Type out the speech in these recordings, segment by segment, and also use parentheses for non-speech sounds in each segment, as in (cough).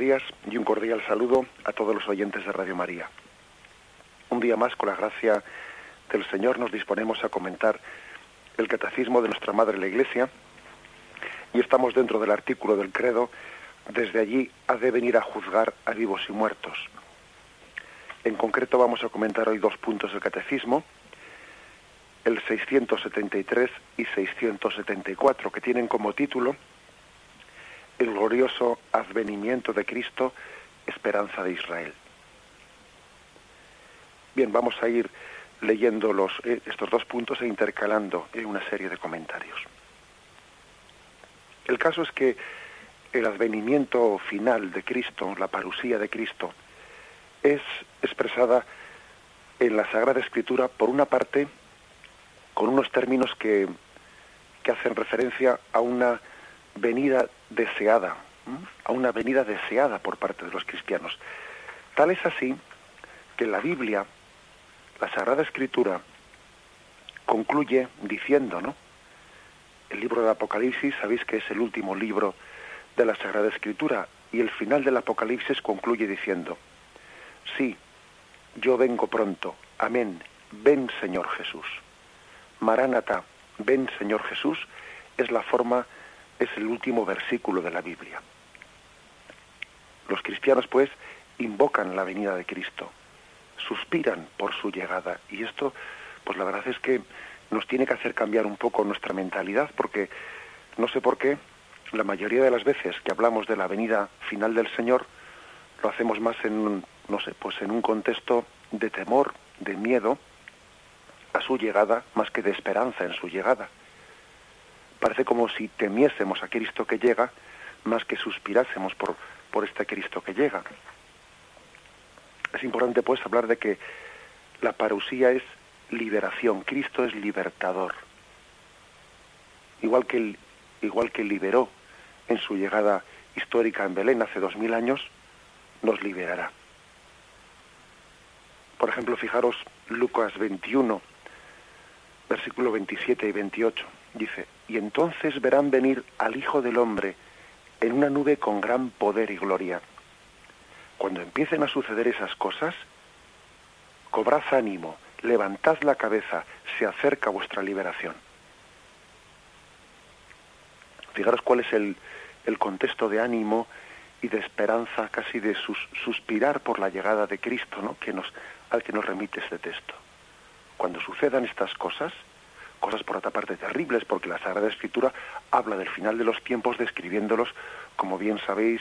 días y un cordial saludo a todos los oyentes de Radio María. Un día más, con la gracia del Señor, nos disponemos a comentar el catecismo de nuestra Madre la Iglesia y estamos dentro del artículo del credo, desde allí ha de venir a juzgar a vivos y muertos. En concreto vamos a comentar hoy dos puntos del catecismo, el 673 y 674, que tienen como título el glorioso advenimiento de Cristo, esperanza de Israel. Bien, vamos a ir leyendo los, eh, estos dos puntos e intercalando en una serie de comentarios. El caso es que el advenimiento final de Cristo, la parusía de Cristo, es expresada en la Sagrada Escritura, por una parte, con unos términos que, que hacen referencia a una venida deseada, a una venida deseada por parte de los cristianos. Tal es así que la Biblia, la Sagrada Escritura, concluye diciendo, ¿no? El libro de Apocalipsis, sabéis que es el último libro de la Sagrada Escritura, y el final del Apocalipsis concluye diciendo, sí, yo vengo pronto, amén, ven Señor Jesús. Maránata, ven Señor Jesús, es la forma es el último versículo de la Biblia. Los cristianos, pues, invocan la venida de Cristo, suspiran por su llegada. Y esto, pues la verdad es que nos tiene que hacer cambiar un poco nuestra mentalidad, porque no sé por qué, la mayoría de las veces que hablamos de la venida final del Señor, lo hacemos más en, no sé, pues en un contexto de temor, de miedo a su llegada, más que de esperanza en su llegada parece como si temiésemos a Cristo que llega más que suspirásemos por, por este Cristo que llega. Es importante pues hablar de que la parusía es liberación, Cristo es libertador. Igual que, igual que liberó en su llegada histórica en Belén hace dos mil años, nos liberará. Por ejemplo, fijaros Lucas 21, versículo 27 y 28. Dice, y entonces verán venir al Hijo del Hombre en una nube con gran poder y gloria. Cuando empiecen a suceder esas cosas, cobrad ánimo, levantad la cabeza, se acerca vuestra liberación. Fijaros cuál es el, el contexto de ánimo y de esperanza, casi de suspirar por la llegada de Cristo, ¿no? que nos, al que nos remite este texto. Cuando sucedan estas cosas, cosas por otra parte terribles, porque la Sagrada Escritura habla del final de los tiempos describiéndolos, como bien sabéis,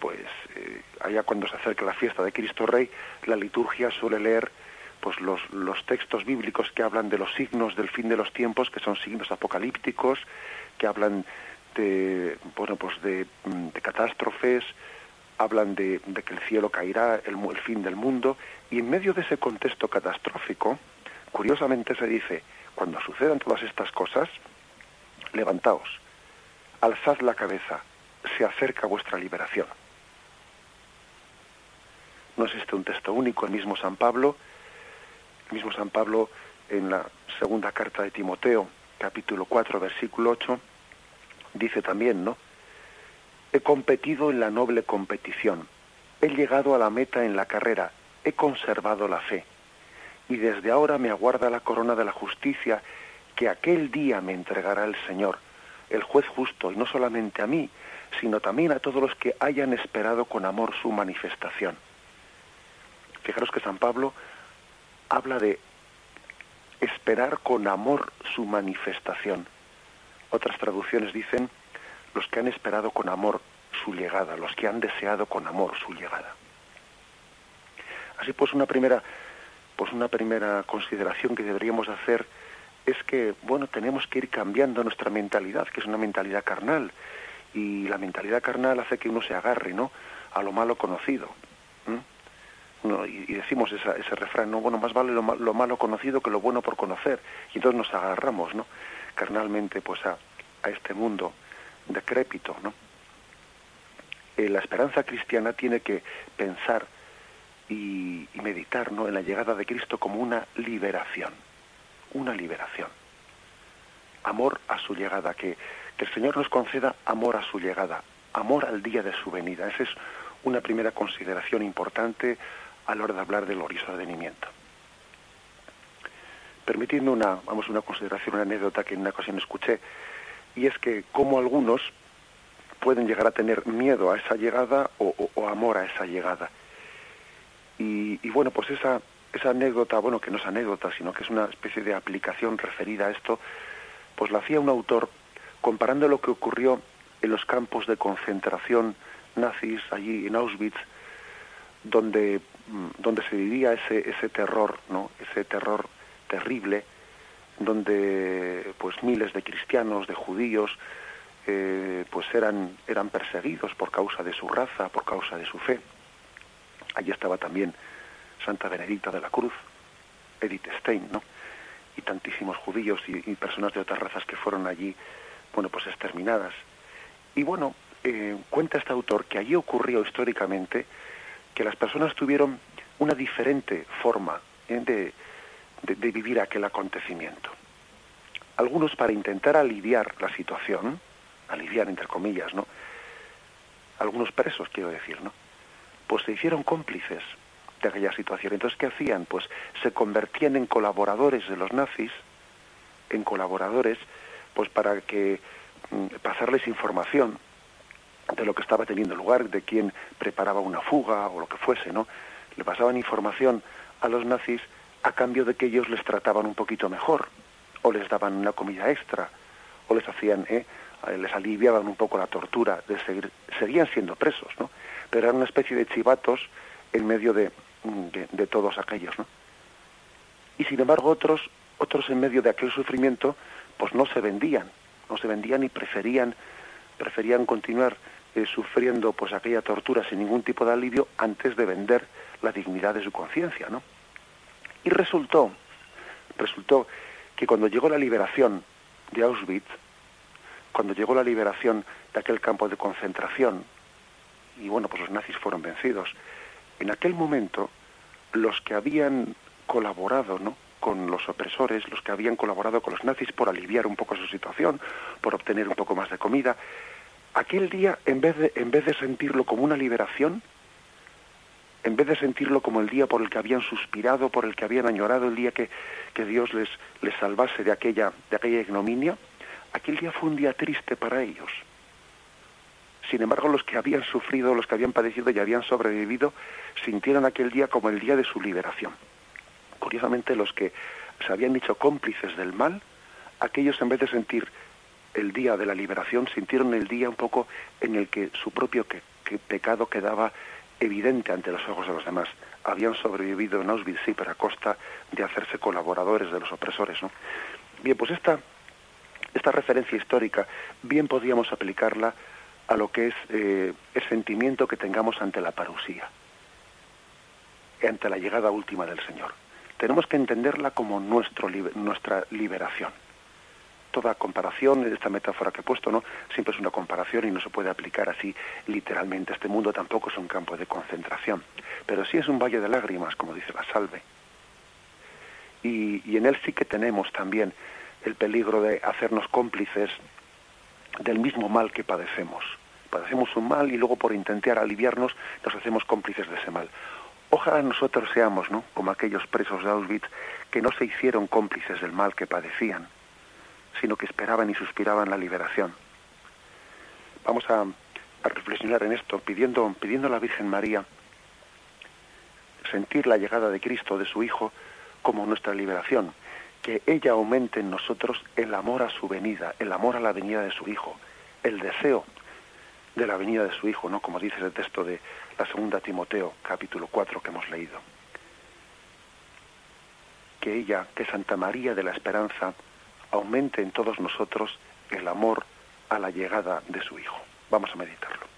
pues eh, allá cuando se acerca la fiesta de Cristo Rey, la liturgia suele leer pues los, los textos bíblicos que hablan de los signos del fin de los tiempos, que son signos apocalípticos, que hablan de, bueno, pues de, de catástrofes, hablan de, de, que el cielo caerá, el, el fin del mundo, y en medio de ese contexto catastrófico, curiosamente se dice, cuando sucedan todas estas cosas, levantaos, alzad la cabeza, se acerca vuestra liberación. No es este un texto único, el mismo San Pablo, el mismo San Pablo en la segunda carta de Timoteo, capítulo 4, versículo 8, dice también, ¿no? He competido en la noble competición, he llegado a la meta en la carrera, he conservado la fe y desde ahora me aguarda la corona de la justicia que aquel día me entregará el Señor, el juez justo, y no solamente a mí, sino también a todos los que hayan esperado con amor su manifestación. Fijaros que San Pablo habla de esperar con amor su manifestación. Otras traducciones dicen los que han esperado con amor su llegada, los que han deseado con amor su llegada. Así pues, una primera pues una primera consideración que deberíamos hacer es que, bueno, tenemos que ir cambiando nuestra mentalidad, que es una mentalidad carnal, y la mentalidad carnal hace que uno se agarre, ¿no?, a lo malo conocido. y, decimos ese refrán, no, bueno, más vale lo, malo conocido que lo bueno por conocer, y entonces nos agarramos, ¿no?, carnalmente, pues a, a este mundo decrépito, ¿no? Eh, la esperanza cristiana tiene que pensar y, meditar ¿no? en la llegada de Cristo como una liberación, una liberación. Amor a su llegada, que, que el Señor nos conceda amor a su llegada, amor al día de su venida. Ese es una primera consideración importante a la hora de hablar del ordenamiento. Permitiendo una, vamos, una consideración, una anécdota que en una ocasión escuché, y es que como algunos pueden llegar a tener miedo a esa llegada o, amor a esa llegada. Y, y, bueno, pues esa, esa anécdota, bueno, que no es anécdota, sino que es una especie de aplicación referida a esto, pues la hacía un autor comparando lo que ocurrió en los campos de concentración nazis allí en Auschwitz, donde, mm, donde se vivía ese, ese terror, ¿no? ese terror terrible, donde pues miles de cristianos, de judíos, eh, pues eran, eran perseguidos por causa de su raza, por causa de su fe. Allí estaba también Santa Benedicta de la Cruz, Edith Stein, ¿no? Y tantísimos judíos y, personas de otras razas que fueron allí, bueno, pues exterminadas. Y bueno, eh, cuenta este autor que allí ocurrió históricamente que las personas tuvieron una diferente forma ¿eh? de, de, vivir aquel acontecimiento. Algunos para intentar aliviar la situación, aliviar entre comillas, ¿no? Algunos presos, quiero decir, ¿no? Pues se hicieron cómplices de aquella situación. Entonces, ¿qué hacían? Pues se convertían en colaboradores de los nazis, en colaboradores, pues para que mm, pasarles información de lo que estaba teniendo lugar, de quién preparaba una fuga o lo que fuese, ¿no? Le pasaban información a los nazis a cambio de que ellos les trataban un poquito mejor, o les daban una comida extra, o les hacían, ¿eh? les aliviaban un poco la tortura de seguir, seguían siendo presos, ¿no? Pero eran una especie de chivatos en medio de, de, todos aquellos, ¿no? Y sin embargo otros, otros en medio de aquel sufrimiento, pues no se vendían, no se vendían y preferían, preferían continuar eh, sufriendo pues aquella tortura sin ningún tipo de alivio antes de vender la dignidad de su conciencia, ¿no? Y resultó, resultó que cuando llegó la liberación de Auschwitz, cuando llegó la liberación de aquel campo de concentración, y bueno, pues los nazis fueron vencidos, en aquel momento los que habían colaborado, ¿no? con los opresores, los que habían colaborado con los nazis por aliviar un poco su situación, por obtener un poco más de comida, aquel día, en vez de, en vez de sentirlo como una liberación, en vez de sentirlo como el día por el que habían suspirado, por el que habían añorado, el día que, que Dios les, les salvase de aquella, de aquella ignominia, aquel día fue un día triste para ellos. Sin embargo, los que habían sufrido, los que habían padecido y habían sobrevivido, sintieron aquel día como el día de su liberación. Curiosamente, los que se habían hecho cómplices del mal, aquellos en vez de sentir el día de la liberación, sintieron el día un poco en el que su propio pecado quedaba evidente ante los ojos de los demás. Habían sobrevivido en Auschwitz, sí, pero a costa de hacerse colaboradores de los opresores. ¿no? Bien, pues esta, esta referencia histórica bien podríamos aplicarla a lo que es eh, el sentimiento que tengamos ante la parusía, ante la llegada última del Señor. Tenemos que entenderla como nuestro, nuestra liberación toda comparación, esta metáfora que he puesto, ¿no? Siempre es una comparación y no se puede aplicar así literalmente. Este mundo tampoco es un campo de concentración, pero sí es un valle de lágrimas, como dice la salve. Y, y en él sí que tenemos también el peligro de hacernos cómplices del mismo mal que padecemos. Padecemos un mal y luego por intentar aliviarnos nos hacemos cómplices de ese mal. Ojalá nosotros seamos, ¿no? Como aquellos presos de Auschwitz que no se hicieron cómplices del mal que padecían, sino que esperaban y suspiraban la liberación. Vamos a, reflexionar en esto, pidiendo, pidiendo a la Virgen María sentir la llegada de Cristo, de su Hijo, como nuestra liberación, que ella aumente en nosotros el amor a su venida, el amor a la venida de su Hijo, el deseo de la venida de su Hijo, ¿no? Como dice el texto de la segunda Timoteo, capítulo 4 que hemos leído. Que ella, que Santa María de la Esperanza, aumente en todos nosotros el amor a la llegada de su Hijo. Vamos a meditarlo.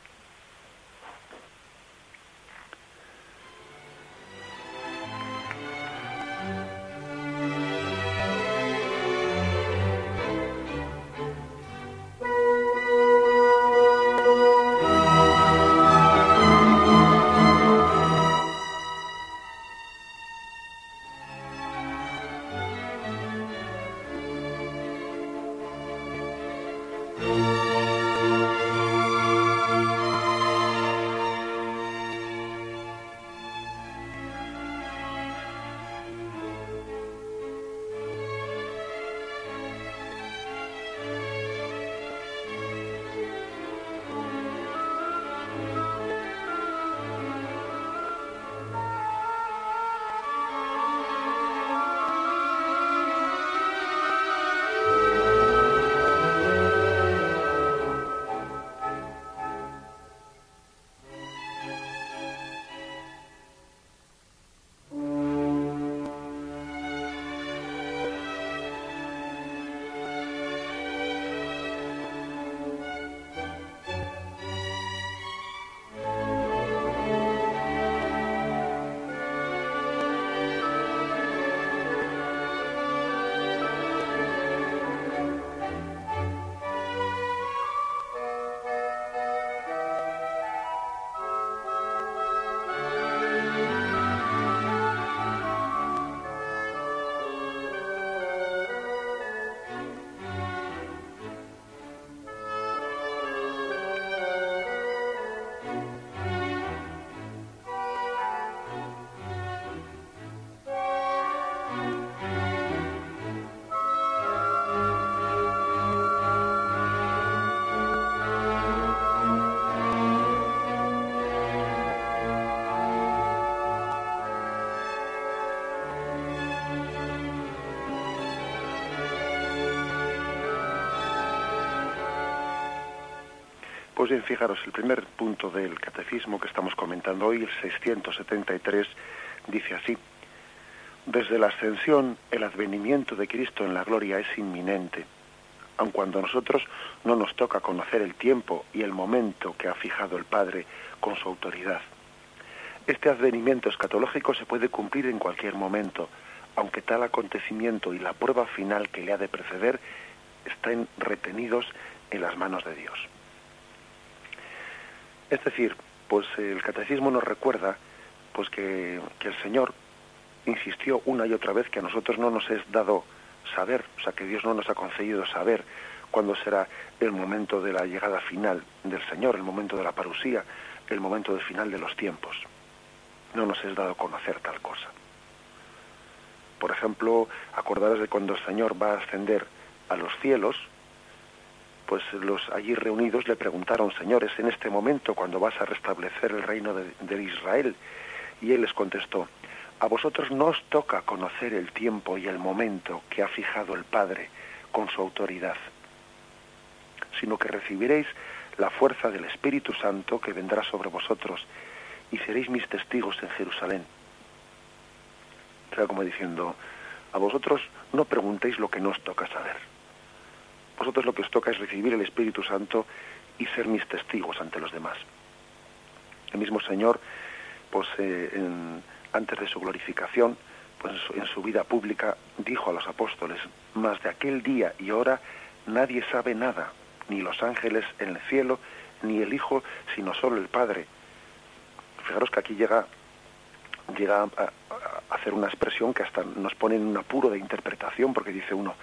Pues bien, fijaros, el primer punto del catecismo que estamos comentando hoy, el 673, dice así, desde la ascensión, el advenimiento de Cristo en la gloria es inminente, aun cuando a nosotros no nos toca conocer el tiempo y el momento que ha fijado el Padre con su autoridad. Este advenimiento escatológico se puede cumplir en cualquier momento, aunque tal acontecimiento y la prueba final que le ha de preceder estén retenidos en las manos de Dios. Es decir, pues el catecismo nos recuerda pues que, el Señor insistió una y otra vez que a nosotros no nos es dado saber, o sea que Dios no nos ha concedido saber cuándo será el momento de la llegada final del Señor, el momento de la parusía, el momento del final de los tiempos. No nos es dado conocer tal cosa. Por ejemplo, acordaros de cuando el Señor va a ascender a los cielos, pues los allí reunidos le preguntaron, señores, en este momento cuando vas a restablecer el reino de, Israel, y él les contestó, a vosotros no os toca conocer el tiempo y el momento que ha fijado el Padre con su autoridad, sino que recibiréis la fuerza del Espíritu Santo que vendrá sobre vosotros y seréis mis testigos en Jerusalén. O sea, como diciendo, a vosotros no preguntéis lo que no os toca saber vosotros lo que os toca es recibir el Espíritu Santo y ser mis testigos ante los demás. El mismo Señor, pues eh, antes de su glorificación, pues en su, vida pública dijo a los apóstoles, más de aquel día y hora nadie sabe nada, ni los ángeles en el cielo, ni el Hijo, sino solo el Padre. Fijaros que aquí llega, llega a hacer una expresión que hasta nos pone en un apuro de interpretación, porque dice uno,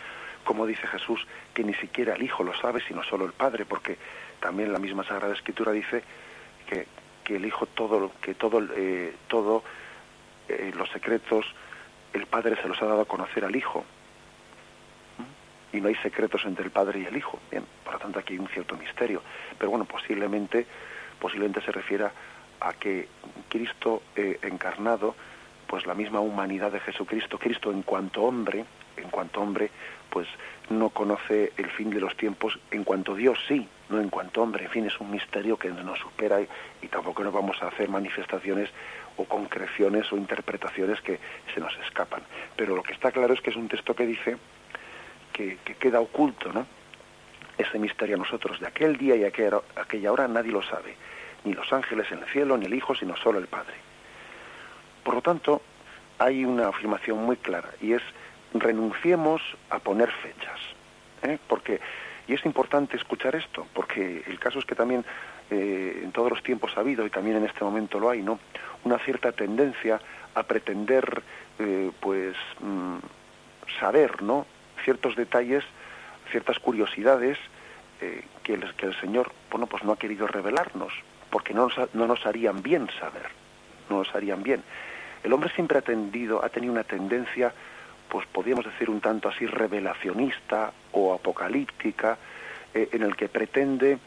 como dice Jesús, que ni siquiera el Hijo lo sabe, sino solo el Padre, porque también la misma Sagrada Escritura dice que, que el Hijo todo, que todo, eh, todo eh, los secretos, el Padre se los ha dado a conocer al Hijo. Y no hay secretos entre el Padre y el Hijo. Bien, por lo tanto aquí hay un cierto misterio. Pero bueno, posiblemente, posiblemente se refiera a que Cristo eh, encarnado, pues la misma humanidad de Jesucristo, Cristo en cuanto hombre, en cuanto hombre, pues no conoce el fin de los tiempos en cuanto Dios sí, no en cuanto hombre. En fin, es un misterio que nos supera y, tampoco nos vamos a hacer manifestaciones o concreciones o interpretaciones que se nos escapan. Pero lo que está claro es que es un texto que dice que, queda oculto, ¿no? Ese misterio a nosotros. De aquel día y aquella, aquella hora nadie lo sabe. Ni los ángeles en el cielo, ni el Hijo, sino solo el Padre. Por lo tanto, hay una afirmación muy clara y es renunciemos a poner fechas. ¿eh? Porque, y es importante escuchar esto, porque el caso es que también eh, en todos los tiempos ha habido, y también en este momento lo hay, ¿no? Una cierta tendencia a pretender, eh, pues, mm, saber, ¿no? Ciertos detalles, ciertas curiosidades que, el, que el Señor, bueno, pues no ha querido revelarnos, porque no nos, no nos harían bien saber, no nos harían bien. El hombre siempre ha tendido, ha tenido una tendencia pues podríamos decir un tanto así revelacionista o apocalíptica, eh, en el que pretende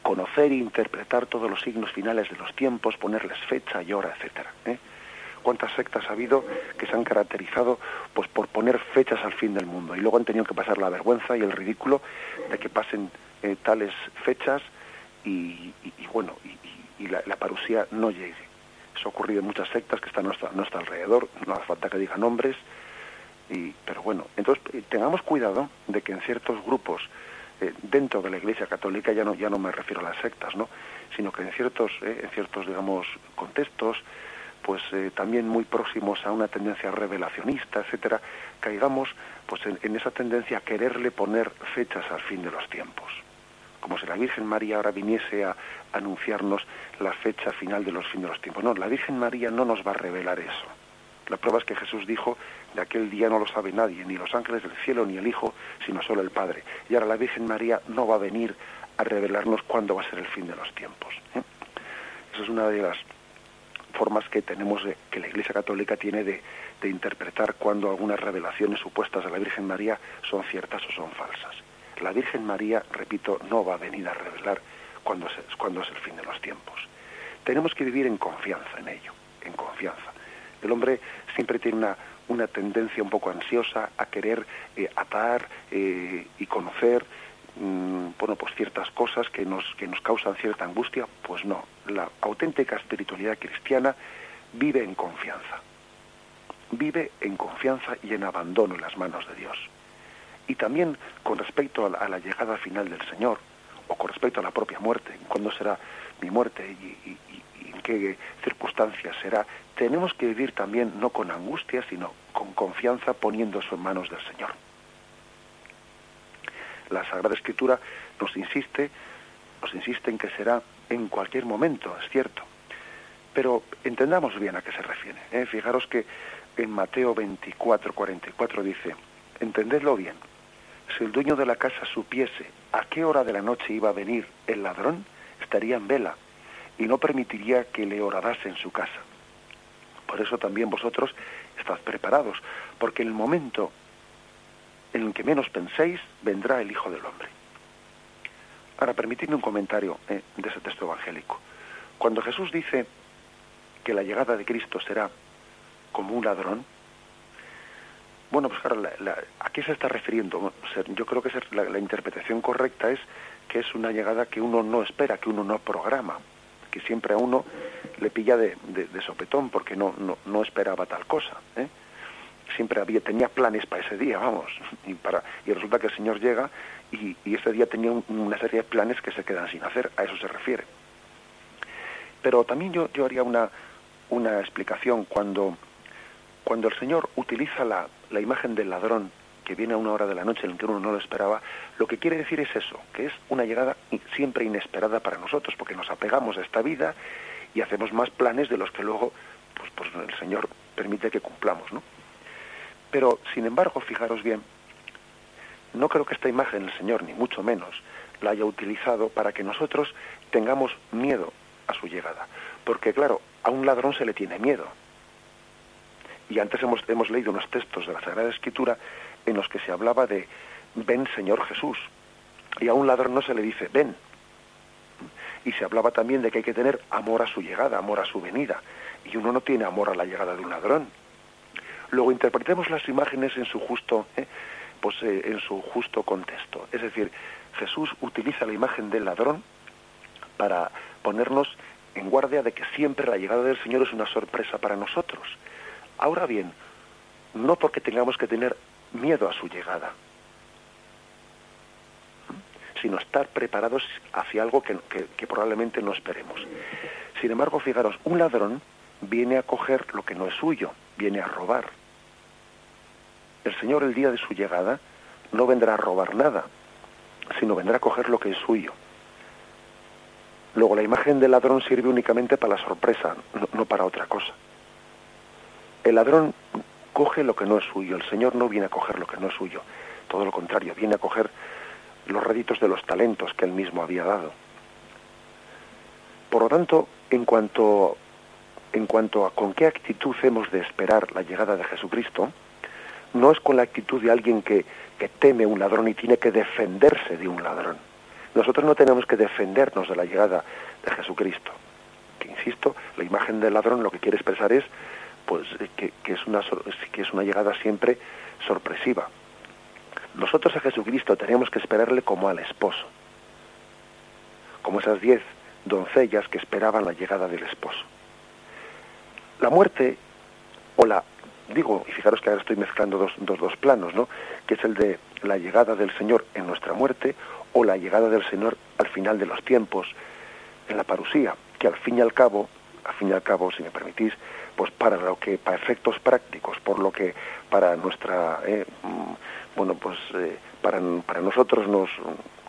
conocer e interpretar todos los signos finales de los tiempos, ponerles fecha y hora, etcétera. ¿eh? ¿Cuántas sectas ha habido que se han caracterizado pues por poner fechas al fin del mundo y luego han tenido que pasar la vergüenza y el ridículo de que pasen eh, tales fechas y, bueno y, la, parusía no llegue? Eso ha ocurrido en muchas sectas que están a nuestro, nuestro alrededor, no hace falta que diga nombres, pero bueno, entonces eh, tengamos cuidado de que en ciertos grupos eh, dentro de la Iglesia Católica ya no ya no me refiero a las sectas, ¿no? sino que en ciertos eh, en ciertos digamos contextos pues también muy próximos a una tendencia revelacionista, etcétera, caigamos pues en, esa tendencia a quererle poner fechas al fin de los tiempos. Como si la Virgen María ahora viniese a anunciarnos la fecha final de los fin de los tiempos. No, la Virgen María no nos va a revelar eso. La prueba es que Jesús dijo de aquel día no lo sabe nadie, ni los ángeles del cielo, ni el Hijo, sino solo el Padre. Y ahora la Virgen María no va a venir a revelarnos cuándo va a ser el fin de los tiempos. ¿eh? Esa es una de las formas que tenemos, de, que la Iglesia Católica tiene de, interpretar cuándo algunas revelaciones supuestas de la Virgen María son ciertas o son falsas. La Virgen María, repito, no va a venir a revelar cuándo es, cuándo es el fin de los tiempos. Tenemos que vivir en confianza en ello, en confianza. El hombre siempre tiene una, una tendencia un poco ansiosa a querer eh, atar eh, y conocer mm, bueno, pues ciertas cosas que nos, que nos causan cierta angustia, pues no. La auténtica espiritualidad cristiana vive en confianza. Vive en confianza y en abandono en las manos de Dios. Y también con respecto a la, llegada final del Señor, o con respecto a la propia muerte, cuándo será mi muerte y, y en qué circunstancias será, tenemos que vivir también no con angustia, sino con confianza poniendo eso en manos del Señor. La Sagrada Escritura nos insiste, nos insiste en que será en cualquier momento, es cierto. Pero entendamos bien a qué se refiere. ¿eh? Fijaros que en Mateo 24, 44 dice, entendedlo bien, si el dueño de la casa supiese a qué hora de la noche iba a venir el ladrón, estaría en vela y no permitiría que le horadase en su casa. Por eso también vosotros estad preparados, porque el momento en el que menos penséis, vendrá el Hijo del Hombre. Ahora, permitidme un comentario eh, de ese texto evangélico. Cuando Jesús dice que la llegada de Cristo será como un ladrón, bueno, pues claro, ¿a qué se está refiriendo? yo creo que la, interpretación correcta es que es una llegada que uno no espera, que uno no programa, que siempre a uno le pilla de, sopetón porque no, no, no esperaba tal cosa. ¿eh? siempre había, tenía planes para ese día, vamos, (laughs) y, para, y resulta que el Señor llega y, ese día tenía una serie de planes que se quedan sin hacer, a eso se refiere. Pero también yo, yo haría una, una explicación cuando, cuando el Señor utiliza la, la imagen del ladrón que viene a una hora de la noche en que uno no lo esperaba, lo que quiere decir es eso, que es una llegada siempre inesperada para nosotros, porque nos apegamos a esta vida y hacemos más planes de los que luego pues, pues el Señor permite que cumplamos, ¿no? Pero, sin embargo, fijaros bien, no creo que esta imagen el Señor, ni mucho menos, la haya utilizado para que nosotros tengamos miedo a su llegada. Porque, claro, a un ladrón se le tiene miedo. Y antes hemos, hemos leído unos textos de la Sagrada Escritura en los que se hablaba de ven Señor Jesús. Y a un ladrón no se le dice ven. Y se hablaba también de que hay que tener amor a su llegada, amor a su venida. Y uno no tiene amor a la llegada de un ladrón. Luego interpretemos las imágenes en su justo, ¿eh? pues, eh, en su justo contexto. Es decir, Jesús utiliza la imagen del ladrón para ponernos en guardia de que siempre la llegada del Señor es una sorpresa para nosotros. Ahora bien, no porque tengamos que tener miedo a su llegada, sino estar preparados hacia algo que, probablemente no esperemos. Sin embargo, fijaros, un ladrón viene a coger lo que no es suyo, viene a robar el Señor el día de su llegada no vendrá a robar nada, sino vendrá a coger lo que es suyo. Luego la imagen del ladrón sirve únicamente para la sorpresa, no, para otra cosa. El ladrón coge lo que no es suyo, el Señor no viene a coger lo que no es suyo, todo lo contrario, viene a coger los réditos de los talentos que él mismo había dado. Por lo tanto, en cuanto, en cuanto a con qué actitud hemos de esperar la llegada de Jesucristo, no es con la actitud de alguien que, que teme un ladrón y tiene que defenderse de un ladrón. Nosotros no tenemos que defendernos de la llegada de Jesucristo. Que insisto, la imagen del ladrón lo que quiere expresar es pues que, es una, que es una llegada siempre sorpresiva. Nosotros a Jesucristo tenemos que esperarle como al esposo, como esas diez doncellas que esperaban la llegada del esposo. La muerte o la digo, y fijaros que ahora estoy mezclando dos, dos, dos planos, ¿no? Que es el de la llegada del Señor en nuestra muerte o la llegada del Señor al final de los tiempos, en la parusía, que al fin y al cabo, al fin y al cabo, si me permitís, pues para lo que, para efectos prácticos, por lo que para nuestra, eh, mm, bueno, pues eh, para, para nosotros nos,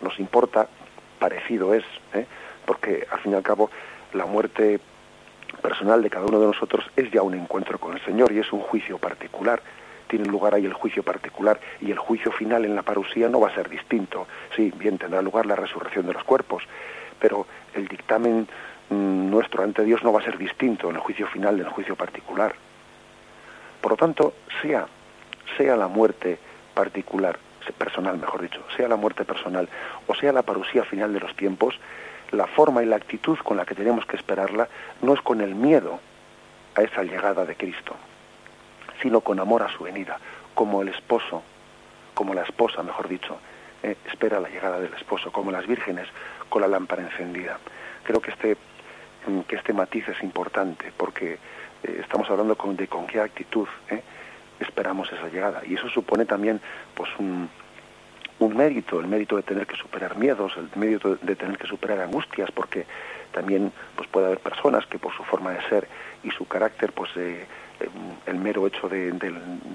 nos importa, parecido es, ¿eh? porque al fin y al cabo la muerte personal de cada uno de nosotros es ya un encuentro con el Señor y es un juicio particular. Tiene lugar ahí el juicio particular y el juicio final en la parusía no va a ser distinto. Sí, bien, tendrá lugar la resurrección de los cuerpos, pero el dictamen nuestro ante Dios no va a ser distinto en el juicio final del juicio particular. Por lo tanto, sea, sea la muerte particular, personal mejor dicho, sea la muerte personal o sea la parusía final de los tiempos, la forma y la actitud con la que tenemos que esperarla no es con el miedo a esa llegada de Cristo, sino con amor a su venida, como el esposo, como la esposa, mejor dicho, eh, espera la llegada del esposo, como las vírgenes con la lámpara encendida. Creo que este, que este matiz es importante porque eh, estamos hablando con, de con qué actitud esperamos esa llegada. Y eso supone también pues un, un mérito, el mérito de tener que superar miedos, el mérito de tener que superar angustias, porque también pues puede haber personas que por su forma de ser y su carácter, pues eh, el mero hecho de,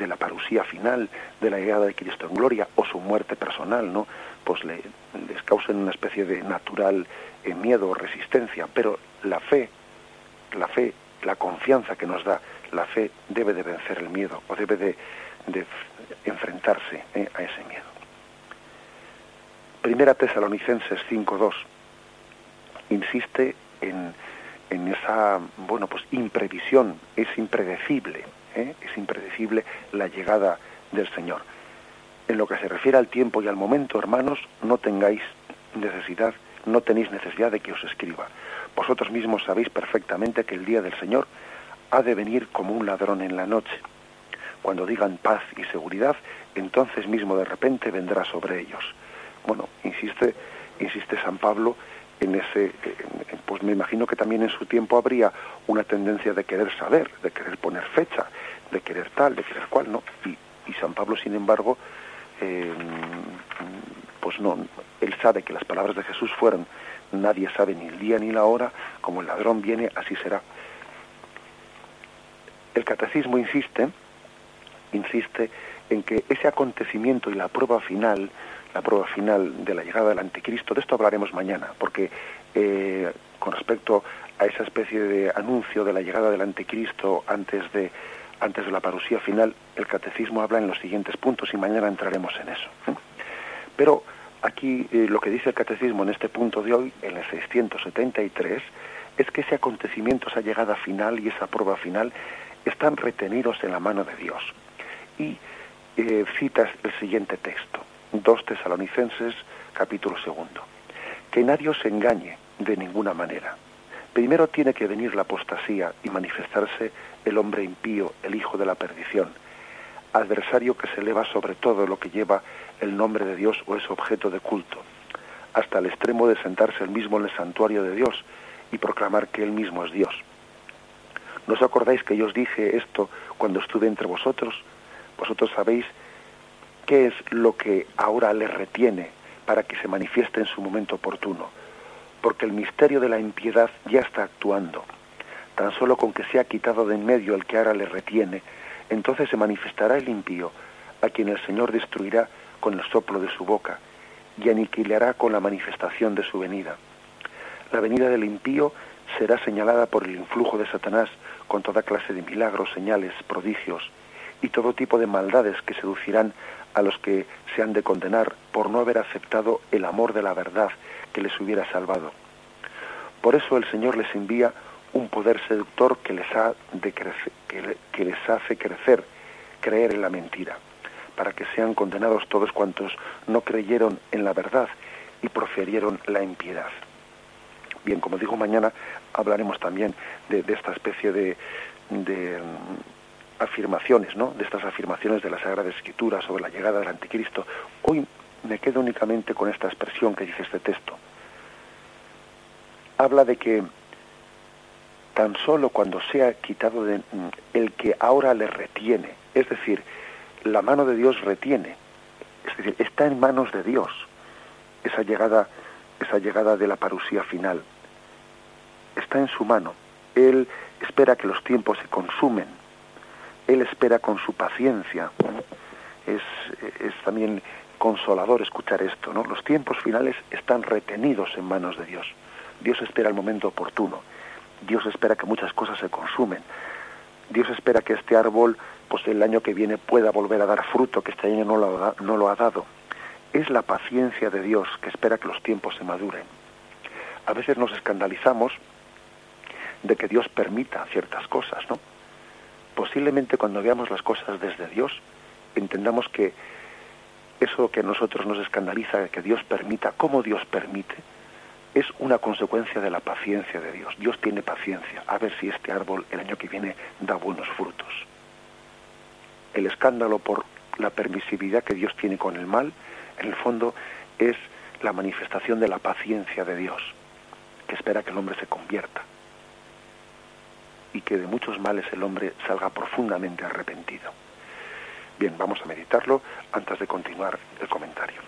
la parusía final, de la llegada de Cristo en gloria o su muerte personal, ¿no? Pues le, les causen una especie de natural eh, miedo o resistencia, pero la fe, la fe, la confianza que nos da, la fe debe de vencer el miedo o debe de, enfrentarse eh, a ese miedo. Primera Tesalonicenses 5.2 insiste en, en, esa bueno pues imprevisión, es impredecible, ¿eh? es impredecible la llegada del Señor. En lo que se refiere al tiempo y al momento, hermanos, no tengáis necesidad, no tenéis necesidad de que os escriba. Vosotros mismos sabéis perfectamente que el día del Señor ha de venir como un ladrón en la noche. Cuando digan paz y seguridad, entonces mismo de repente vendrá sobre ellos bueno, insiste, insiste San Pablo en ese, pues me imagino que también en su tiempo habría una tendencia de querer saber, de querer poner fecha, de querer tal, de querer cual, ¿no? Y, San Pablo, sin embargo, em, pues no, él sabe que las palabras de Jesús fueron, nadie sabe ni el día ni la hora, como el ladrón viene, así será. El catecismo insiste, insiste en que ese acontecimiento y la prueba final la prueba final de la llegada del anticristo. De esto hablaremos mañana, porque eh, con respecto a esa especie de anuncio de la llegada del anticristo antes de antes de la parusía final, el catecismo habla en los siguientes puntos y mañana entraremos en eso. Pero aquí eh, lo que dice el catecismo en este punto de hoy, en el 673, es que ese acontecimiento, esa llegada final y esa prueba final están retenidos en la mano de Dios. Y citas el siguiente texto. 2 Tesalonicenses, capítulo segundo. Que nadie os engañe de ninguna manera. Primero tiene que venir la apostasía y manifestarse el hombre impío, el hijo de la perdición, adversario que se eleva sobre todo lo que lleva el nombre de Dios o es objeto de culto, hasta el extremo de sentarse él mismo en el santuario de Dios y proclamar que él mismo es Dios. ¿No os acordáis que yo os dije esto cuando estuve entre vosotros? Vosotros sabéis ¿Qué es lo que ahora le retiene para que se manifieste en su momento oportuno? Porque el misterio de la impiedad ya está actuando. Tan solo con que sea quitado de en medio el que ahora le retiene, entonces se manifestará el impío, a quien el Señor destruirá con el soplo de su boca y aniquilará con la manifestación de su venida. La venida del impío será señalada por el influjo de Satanás con toda clase de milagros, señales, prodigios y todo tipo de maldades que seducirán a los que se han de condenar por no haber aceptado el amor de la verdad que les hubiera salvado. Por eso el Señor les envía un poder seductor que les, ha de que, les hace crecer, creer en la mentira, para que sean condenados todos cuantos no creyeron en la verdad y profirieron la impiedad. Bien, como digo, mañana hablaremos también de, esta especie de, de afirmaciones, ¿no? De estas afirmaciones de la Sagrada Escritura sobre la llegada del Anticristo. Hoy me quedo únicamente con esta expresión que dice este texto. Habla de que tan solo cuando sea quitado de mm, el que ahora le retiene, es decir, la mano de Dios retiene, es decir, está en manos de Dios esa llegada, esa llegada de la parusía final. Está en su mano. Él espera que los tiempos se consumen él espera con su paciencia. Es, es, también consolador escuchar esto, ¿no? Los tiempos finales están retenidos en manos de Dios. Dios espera el momento oportuno. Dios espera que muchas cosas se consumen. Dios espera que este árbol, pues el año que viene pueda volver a dar fruto, que este año no lo, no lo ha dado. Es la paciencia de Dios que espera que los tiempos se maduren. A veces nos escandalizamos de que Dios permita ciertas cosas, ¿no? posiblemente cuando veamos las cosas desde Dios, entendamos que eso que a nosotros nos escandaliza, que Dios permita, como Dios permite, es una consecuencia de la paciencia de Dios. Dios tiene paciencia a ver si este árbol el año que viene da buenos frutos. El escándalo por la permisividad que Dios tiene con el mal En el fondo es la manifestación de la paciencia de Dios, que espera que el hombre se convierta y que de muchos males el hombre salga profundamente arrepentido. Bien, vamos a meditarlo antes de continuar el comentario.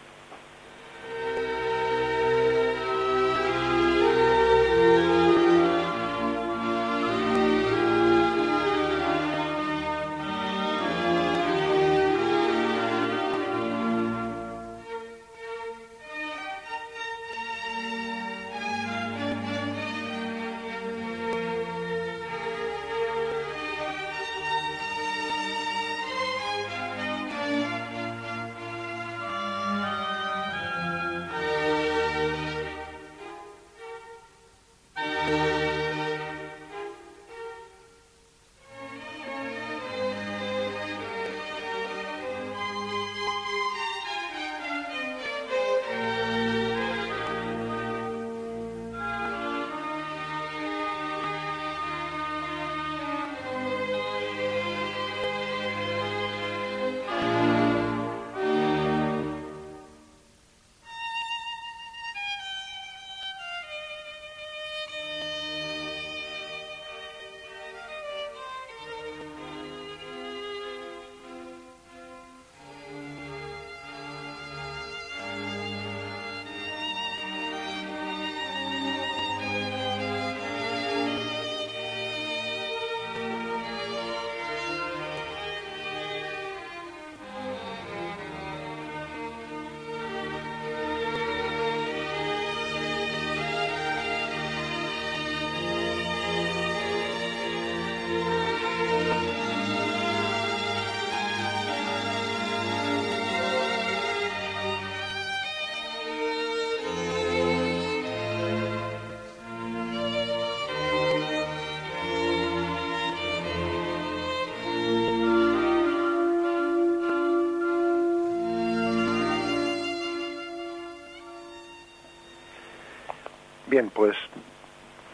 Bien, pues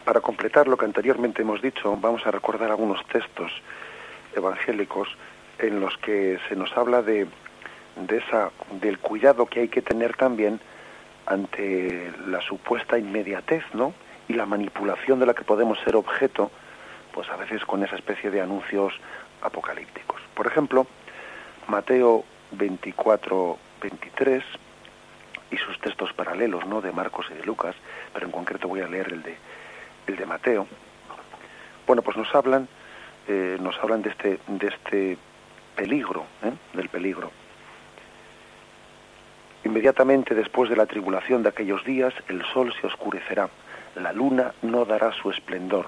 para completar lo que anteriormente hemos dicho, vamos a recordar algunos textos evangélicos en los que se nos habla de, de esa, del cuidado que hay que tener también ante la supuesta inmediatez, ¿no? Y la manipulación de la que podemos ser objeto, pues a veces con esa especie de anuncios apocalípticos. Por ejemplo, Mateo 24, 23 y sus textos paralelos, ¿no? De Marcos y de Lucas, pero en concreto voy a leer el de, el de Mateo. Bueno, pues nos hablan, eh, nos hablan de este, de este peligro, ¿eh? del peligro. Inmediatamente después de la tribulación de aquellos días, el sol se oscurecerá, la luna no dará su esplendor,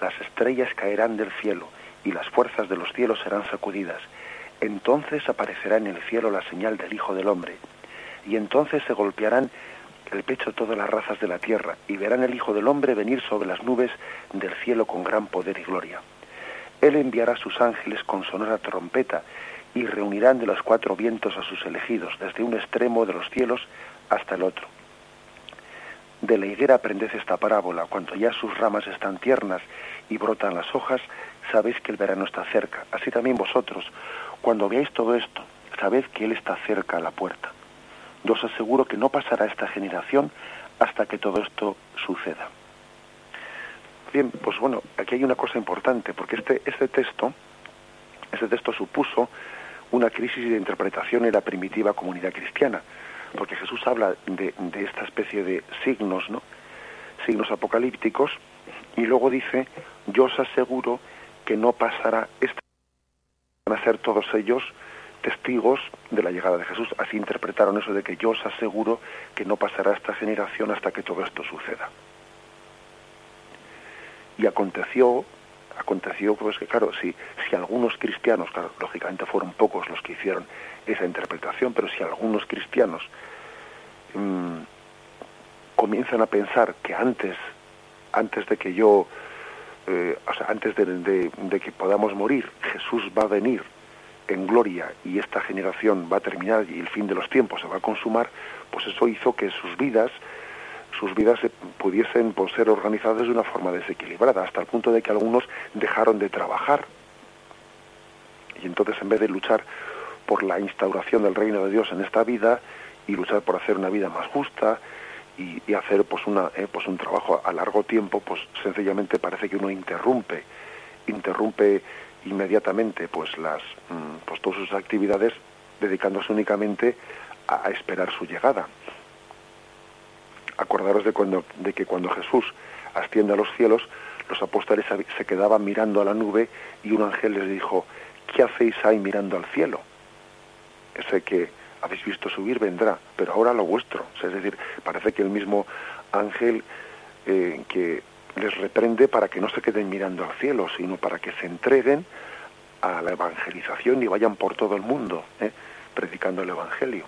las estrellas caerán del cielo y las fuerzas de los cielos serán sacudidas. Entonces aparecerá en el cielo la señal del Hijo del Hombre y entonces se golpearán el pecho todas las razas de la tierra, y verán el Hijo del Hombre venir sobre las nubes del cielo con gran poder y gloria. Él enviará sus ángeles con sonora trompeta, y reunirán de los cuatro vientos a sus elegidos, desde un extremo de los cielos hasta el otro. De la higuera aprended esta parábola, cuando ya sus ramas están tiernas y brotan las hojas, sabéis que el verano está cerca. Así también vosotros, cuando veáis todo esto, sabed que Él está cerca a la puerta. Yo os aseguro que no pasará esta generación hasta que todo esto suceda. Bien, pues bueno, aquí hay una cosa importante, porque este, este texto, este texto supuso una crisis de interpretación en la primitiva comunidad cristiana, porque Jesús habla de, esta especie de signos, ¿no? Signos apocalípticos, y luego dice, yo os aseguro que no pasará esta van a ser todos ellos testigos de la llegada de Jesús. Así interpretaron eso de que yo os aseguro que no pasará esta generación hasta que todo esto suceda. Y aconteció, aconteció pues que claro, si, si algunos cristianos, lógicamente fueron pocos los que hicieron esa interpretación, pero si algunos cristianos mmm, comienzan a pensar que antes, antes de que yo, eh, o sea, antes de que podamos morir, Jesús va a venir en gloria y esta generación va a terminar y el fin de los tiempos se va a consumar, pues eso hizo que sus vidas, sus vidas pudiesen pues, ser organizadas de una forma desequilibrada, hasta el punto de que algunos dejaron de trabajar. Y entonces en vez de luchar por la instauración del reino de Dios en esta vida y luchar por hacer una vida más justa y, hacer pues una eh, pues un trabajo a largo tiempo pues sencillamente parece que uno interrumpe interrumpe inmediatamente pues las mm, pues todas sus actividades dedicándose únicamente a, esperar su llegada acordaros de cuando de que cuando Jesús asciende a los cielos los apóstoles se quedaban mirando a la nube y un ángel les dijo ¿qué hacéis ahí mirando al cielo? ese que habéis visto subir vendrá, pero ahora lo vuestro. es decir, parece que el mismo ángel eh, que les reprende para que no se queden mirando al cielo, sino para que se entreguen a la evangelización y vayan por todo el mundo, ¿eh? predicando el Evangelio.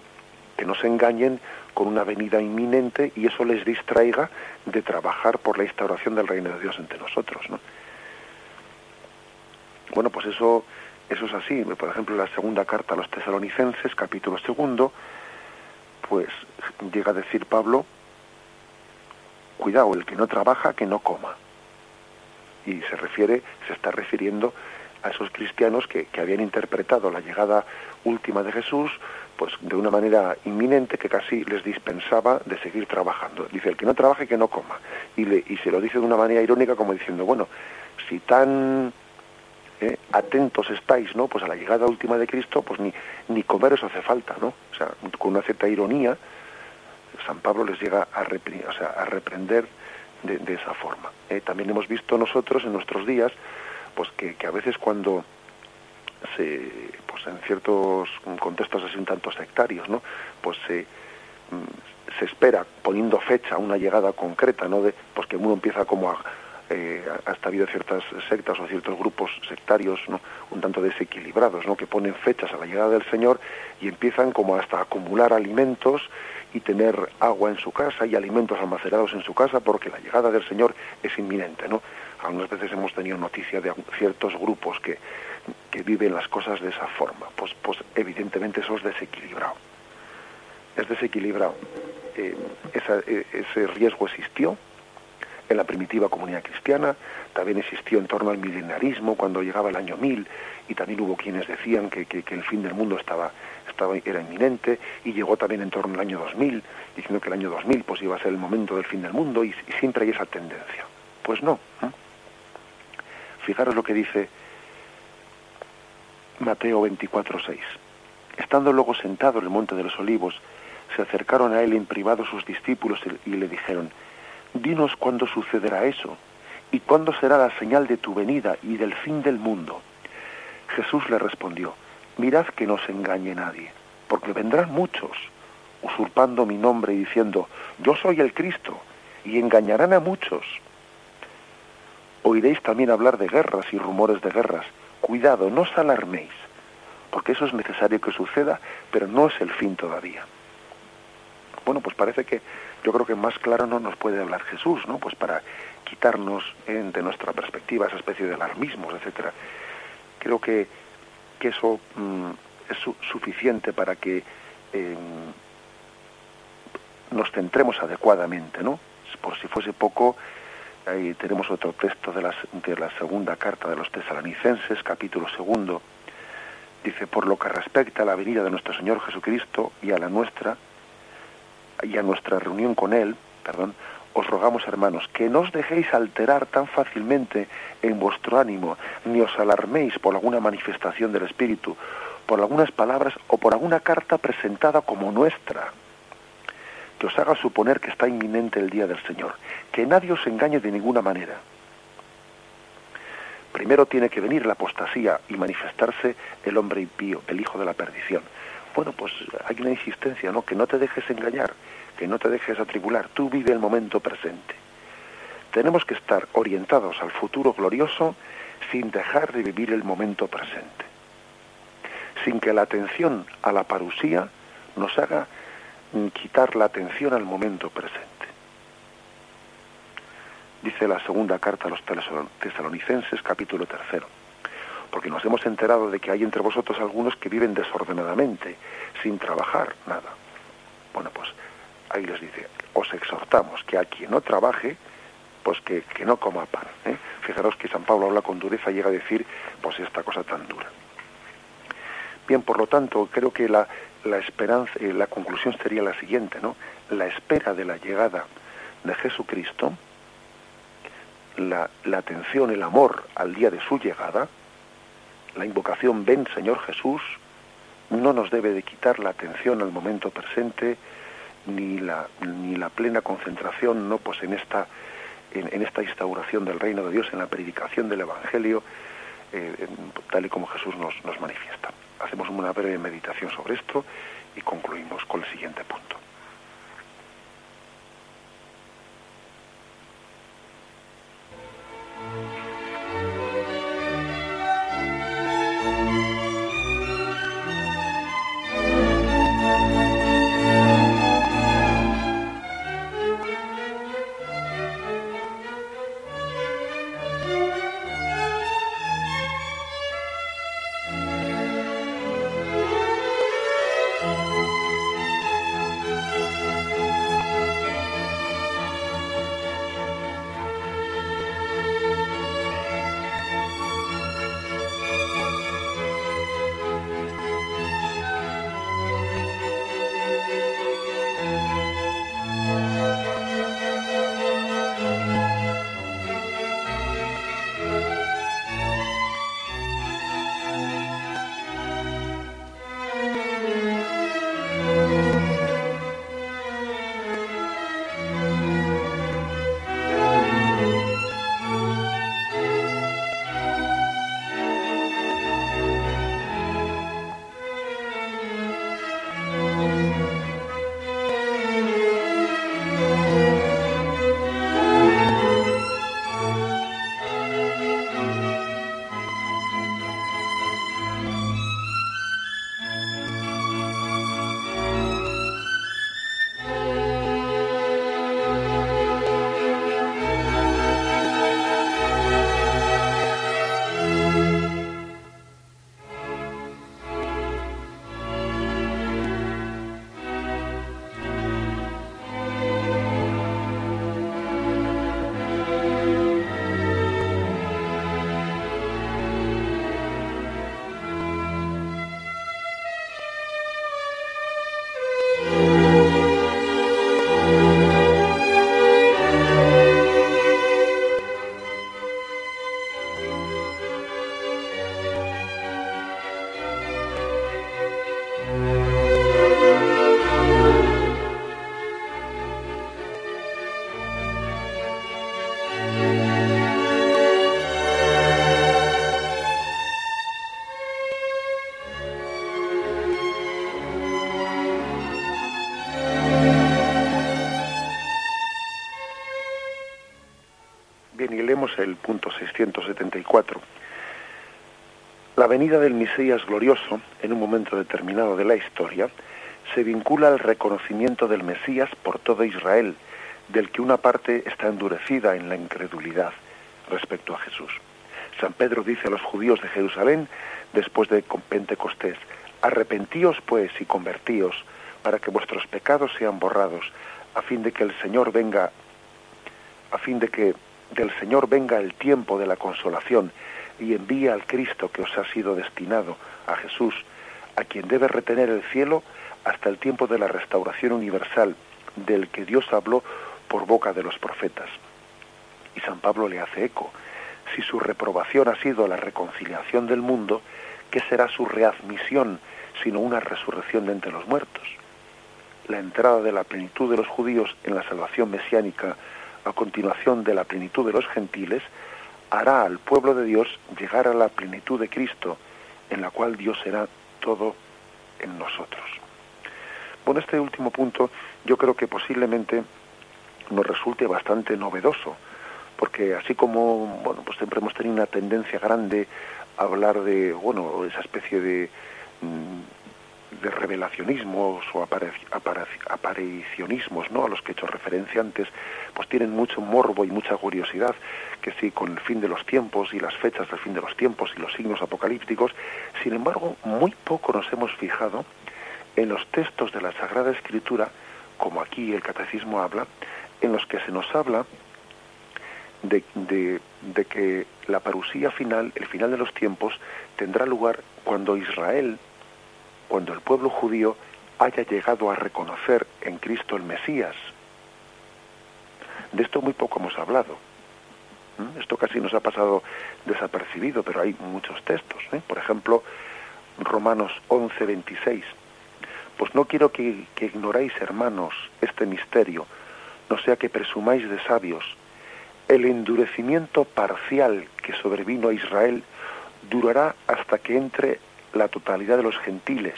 Que no se engañen con una venida inminente y eso les distraiga de trabajar por la instauración del reino de Dios entre nosotros. ¿no? Bueno, pues eso eso es así. Por ejemplo, la segunda carta a los tesalonicenses, capítulo segundo, pues llega a decir Pablo, cuidado, el que no trabaja, que no coma. Y se refiere, se está refiriendo a esos cristianos que, que, habían interpretado la llegada última de Jesús pues de una manera inminente que casi les dispensaba de seguir trabajando. Dice, el que no trabaje, que no coma. Y, le, y se lo dice de una manera irónica como diciendo, bueno, si tan ¿eh? atentos estáis, ¿no? Pues a la llegada última de Cristo, pues ni, ni comer os hace falta, ¿no? O sea, con una cierta ironía, San Pablo les llega a, o sea, a reprender de, esa forma. ¿eh? También hemos visto nosotros en nuestros días, pues que, a veces cuando se, pues en ciertos contextos así un tanto sectarios, ¿no? Pues se, mm, se espera poniendo fecha a una llegada concreta, ¿no? De, pues que uno empieza como a, eh, hasta ha habido ciertas sectas o ciertos grupos sectarios ¿no? un tanto desequilibrados, ¿no? que ponen fechas a la llegada del Señor y empiezan como hasta a acumular alimentos y tener agua en su casa y alimentos almacenados en su casa porque la llegada del Señor es inminente. ¿no? Algunas veces hemos tenido noticia de ciertos grupos que, que viven las cosas de esa forma. Pues, pues evidentemente eso es desequilibrado. Es desequilibrado. Eh, eh, ese riesgo existió, en la primitiva comunidad cristiana, también existió en torno al milenarismo cuando llegaba el año 1000 y también hubo quienes decían que, el fin del mundo estaba, estaba, era inminente y llegó también en torno al año 2000 diciendo que el año 2000 pues iba a ser el momento del fin del mundo y, siempre hay esa tendencia. Pues no. Fijaros lo que dice Mateo 24:6. Estando luego sentado en el monte de los olivos, se acercaron a él en privado sus discípulos y le dijeron, dinos cuándo sucederá eso y cuándo será la señal de tu venida y del fin del mundo. Jesús le respondió, mirad que no se engañe nadie, porque vendrán muchos, usurpando mi nombre y diciendo, yo soy el Cristo, y engañarán a muchos. Oiréis también hablar de guerras y rumores de guerras. Cuidado, no os alarméis, porque eso es necesario que suceda, pero no es el fin todavía. Bueno, pues parece que yo creo que más claro no nos puede hablar Jesús, ¿no? Pues para quitarnos de nuestra perspectiva esa especie de alarmismos, etcétera. Creo que, que eso mm, es suficiente para que em, nos centremos adecuadamente, ¿no? Por si fuese poco, ahí tenemos otro texto de, de la segunda carta de los tesalonicenses, capítulo segundo. Dice, por lo que respecta a la venida de nuestro Señor Jesucristo y a la nuestra, y a nuestra reunión con Él, perdón, os rogamos, hermanos, que no os dejéis alterar tan fácilmente en vuestro ánimo, ni os alarméis por alguna manifestación del Espíritu, por algunas palabras o por alguna carta presentada como nuestra, que os haga suponer que está inminente el día del Señor. Que nadie os engañe de ninguna manera. Primero tiene que venir la apostasía y manifestarse el hombre impío, el hijo de la perdición. Bueno, pues hay una insistencia, ¿no? Que no te dejes engañar, que no te dejes atribular, tú vive el momento presente. Tenemos que estar orientados al futuro glorioso sin dejar de vivir el momento presente. Sin que la atención a la parusía nos haga quitar la atención al momento presente. Dice la segunda carta a los tesalonicenses, capítulo tercero porque nos hemos enterado de que hay entre vosotros algunos que viven desordenadamente, sin trabajar nada. Bueno, pues ahí les dice, os exhortamos que a quien no trabaje, pues que, no coma pan. ¿eh? Fijaros que San Pablo habla con dureza y llega a decir, pues esta cosa tan dura. Bien, por lo tanto, creo que la, la esperanza, eh, la conclusión sería la siguiente, ¿no? La espera de la llegada de Jesucristo, la, la atención, el amor al día de su llegada, la invocación ven Señor Jesús, no nos debe de quitar la atención al momento presente, ni la, ni la plena concentración no pues en esta en, esta instauración del reino de Dios en la predicación del evangelio eh, tal y como Jesús nos, nos manifiesta. Hacemos una breve meditación sobre esto y concluimos con el siguiente punto el punto 674. La venida del Mesías glorioso, en un momento determinado de la historia, se vincula al reconocimiento del Mesías por todo Israel, del que una parte está endurecida en la incredulidad respecto a Jesús. San Pedro dice a los judíos de Jerusalén, después de Pentecostés, arrepentíos pues y convertíos, para que vuestros pecados sean borrados, a fin de que el Señor venga, a fin de que del Señor venga el tiempo de la consolación y envíe al Cristo que os ha sido destinado, a Jesús, a quien debe retener el cielo hasta el tiempo de la restauración universal del que Dios habló por boca de los profetas. Y San Pablo le hace eco, si su reprobación ha sido la reconciliación del mundo, ¿qué será su readmisión sino una resurrección de entre los muertos? La entrada de la plenitud de los judíos en la salvación mesiánica a continuación de la plenitud de los gentiles, hará al pueblo de Dios llegar a la plenitud de Cristo, en la cual Dios será todo en nosotros. Bueno, este último punto yo creo que posiblemente nos resulte bastante novedoso, porque así como, bueno, pues siempre hemos tenido una tendencia grande a hablar de, bueno, esa especie de mm, de revelacionismos o aparicionismos ¿no? a los que he hecho referencia antes, pues tienen mucho morbo y mucha curiosidad, que sí, con el fin de los tiempos y las fechas del fin de los tiempos y los signos apocalípticos, sin embargo, muy poco nos hemos fijado en los textos de la Sagrada Escritura, como aquí el Catecismo habla, en los que se nos habla de, de, de que la parusía final, el final de los tiempos, tendrá lugar cuando Israel cuando el pueblo judío haya llegado a reconocer en Cristo el Mesías. De esto muy poco hemos hablado. Esto casi nos ha pasado desapercibido, pero hay muchos textos. ¿eh? Por ejemplo, Romanos 11, 26. Pues no quiero que, que ignoráis, hermanos, este misterio, no sea que presumáis de sabios. El endurecimiento parcial que sobrevino a Israel durará hasta que entre la totalidad de los gentiles.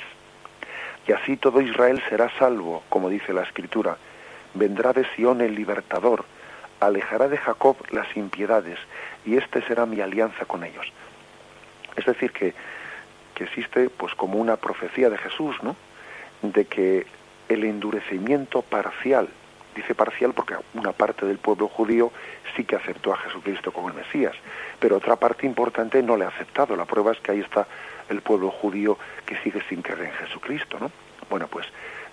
Y así todo Israel será salvo, como dice la Escritura. Vendrá de Sión el libertador, alejará de Jacob las impiedades, y este será mi alianza con ellos. Es decir, que, que existe pues como una profecía de Jesús, ¿no? De que el endurecimiento parcial, dice parcial porque una parte del pueblo judío sí que aceptó a Jesucristo como el Mesías, pero otra parte importante no le ha aceptado. La prueba es que ahí está el pueblo judío que sigue sin creer en Jesucristo, ¿no? Bueno, pues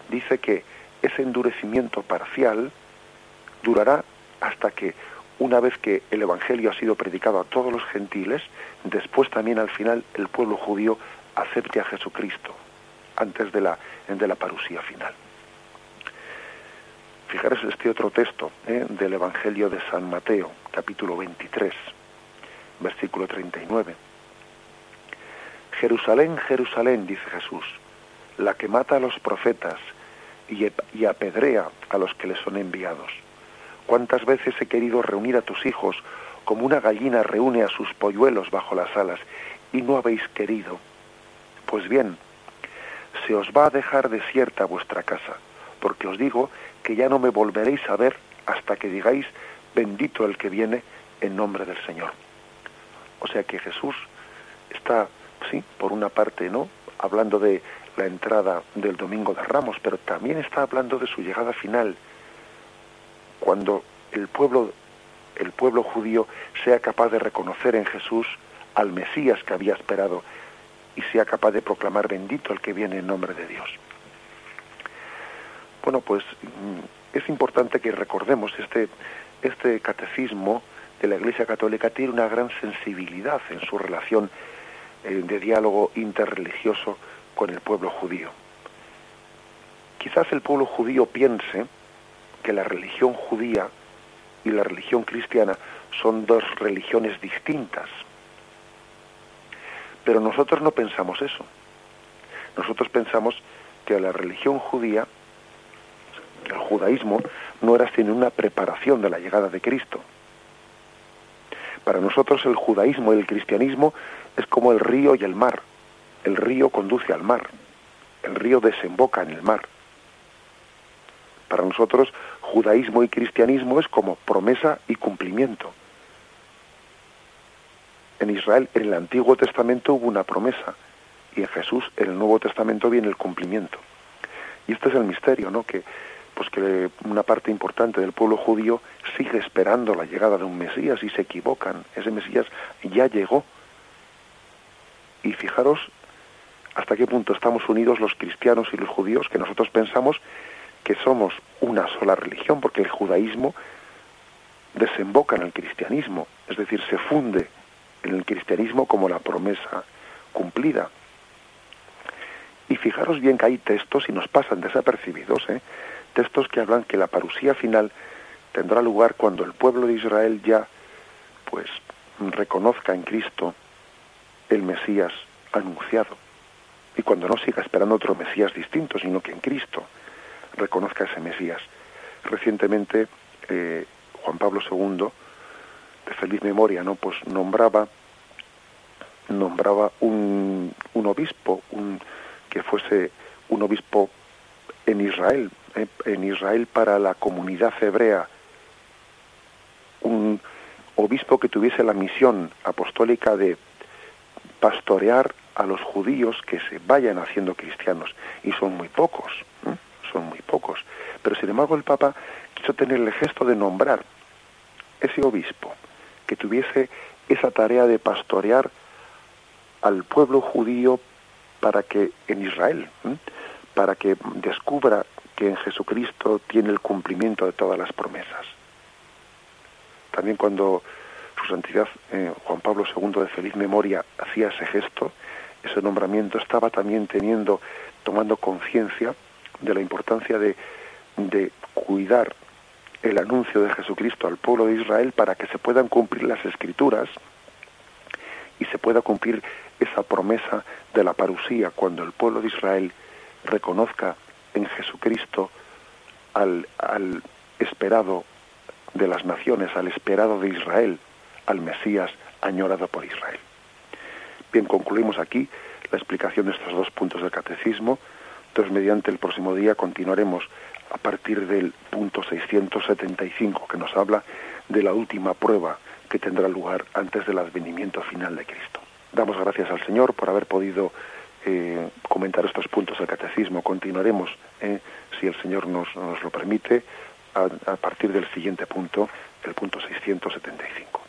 dice que ese endurecimiento parcial durará hasta que una vez que el Evangelio ha sido predicado a todos los gentiles, después también al final el pueblo judío acepte a Jesucristo, antes de la, de la parusía final. Fijaros este otro texto ¿eh? del Evangelio de San Mateo, capítulo 23, versículo 39. Jerusalén, Jerusalén, dice Jesús, la que mata a los profetas y apedrea a los que le son enviados. ¿Cuántas veces he querido reunir a tus hijos como una gallina reúne a sus polluelos bajo las alas y no habéis querido? Pues bien, se os va a dejar desierta vuestra casa, porque os digo que ya no me volveréis a ver hasta que digáis, bendito el que viene en nombre del Señor. O sea que Jesús está, sí, por una parte, ¿no? Hablando de la entrada del Domingo de Ramos, pero también está hablando de su llegada final, cuando el pueblo, el pueblo judío sea capaz de reconocer en Jesús al Mesías que había esperado y sea capaz de proclamar bendito el que viene en nombre de Dios. Bueno, pues mm, es importante que recordemos este, este catecismo de la Iglesia Católica tiene una gran sensibilidad en su relación de diálogo interreligioso con el pueblo judío. Quizás el pueblo judío piense que la religión judía y la religión cristiana son dos religiones distintas. Pero nosotros no pensamos eso. Nosotros pensamos que la religión judía, el judaísmo, no era sino una preparación de la llegada de Cristo. Para nosotros el judaísmo y el cristianismo es como el río y el mar. El río conduce al mar. El río desemboca en el mar. Para nosotros, judaísmo y cristianismo es como promesa y cumplimiento. En Israel, en el Antiguo Testamento hubo una promesa y en Jesús, en el Nuevo Testamento, viene el cumplimiento. Y este es el misterio, ¿no? Que, pues que una parte importante del pueblo judío sigue esperando la llegada de un Mesías y se equivocan. Ese Mesías ya llegó. Y fijaros hasta qué punto estamos unidos los cristianos y los judíos, que nosotros pensamos que somos una sola religión, porque el judaísmo desemboca en el cristianismo, es decir, se funde en el cristianismo como la promesa cumplida. Y fijaros bien que hay textos, y nos pasan desapercibidos, ¿eh? textos que hablan que la parusía final tendrá lugar cuando el pueblo de Israel ya pues reconozca en Cristo el Mesías anunciado y cuando no siga esperando otro Mesías distinto, sino que en Cristo reconozca ese Mesías. Recientemente eh, Juan Pablo II, de feliz memoria, ¿no? pues nombraba nombraba un, un obispo, un, que fuese un obispo en Israel, eh, en Israel para la comunidad hebrea, un obispo que tuviese la misión apostólica de pastorear a los judíos que se vayan haciendo cristianos, y son muy pocos son muy pocos. Pero sin embargo el Papa quiso tener el gesto de nombrar ese obispo que tuviese esa tarea de pastorear al pueblo judío para que en Israel, para que descubra que en Jesucristo tiene el cumplimiento de todas las promesas. También cuando santidad eh, Juan Pablo II de feliz memoria hacía ese gesto, ese nombramiento estaba también teniendo tomando conciencia de la importancia de, cuidar el anuncio de Jesucristo al pueblo de Israel para que se puedan cumplir las escrituras y se pueda cumplir esa promesa de la parusía cuando el pueblo de Israel reconozca en Jesucristo al esperado de las naciones, al esperado de Israel, al Mesías añorado por Israel. Bien, concluimos aquí la explicación de estos dos puntos del catecismo. Entonces, mediante el próximo día continuaremos a partir del punto 675, que nos habla de la última prueba que tendrá lugar antes del advenimiento final de Cristo. Damos gracias al Señor por haber podido eh, comentar estos puntos del catecismo. Continuaremos, eh, si el Señor nos, lo permite, a partir del siguiente punto, el punto 675.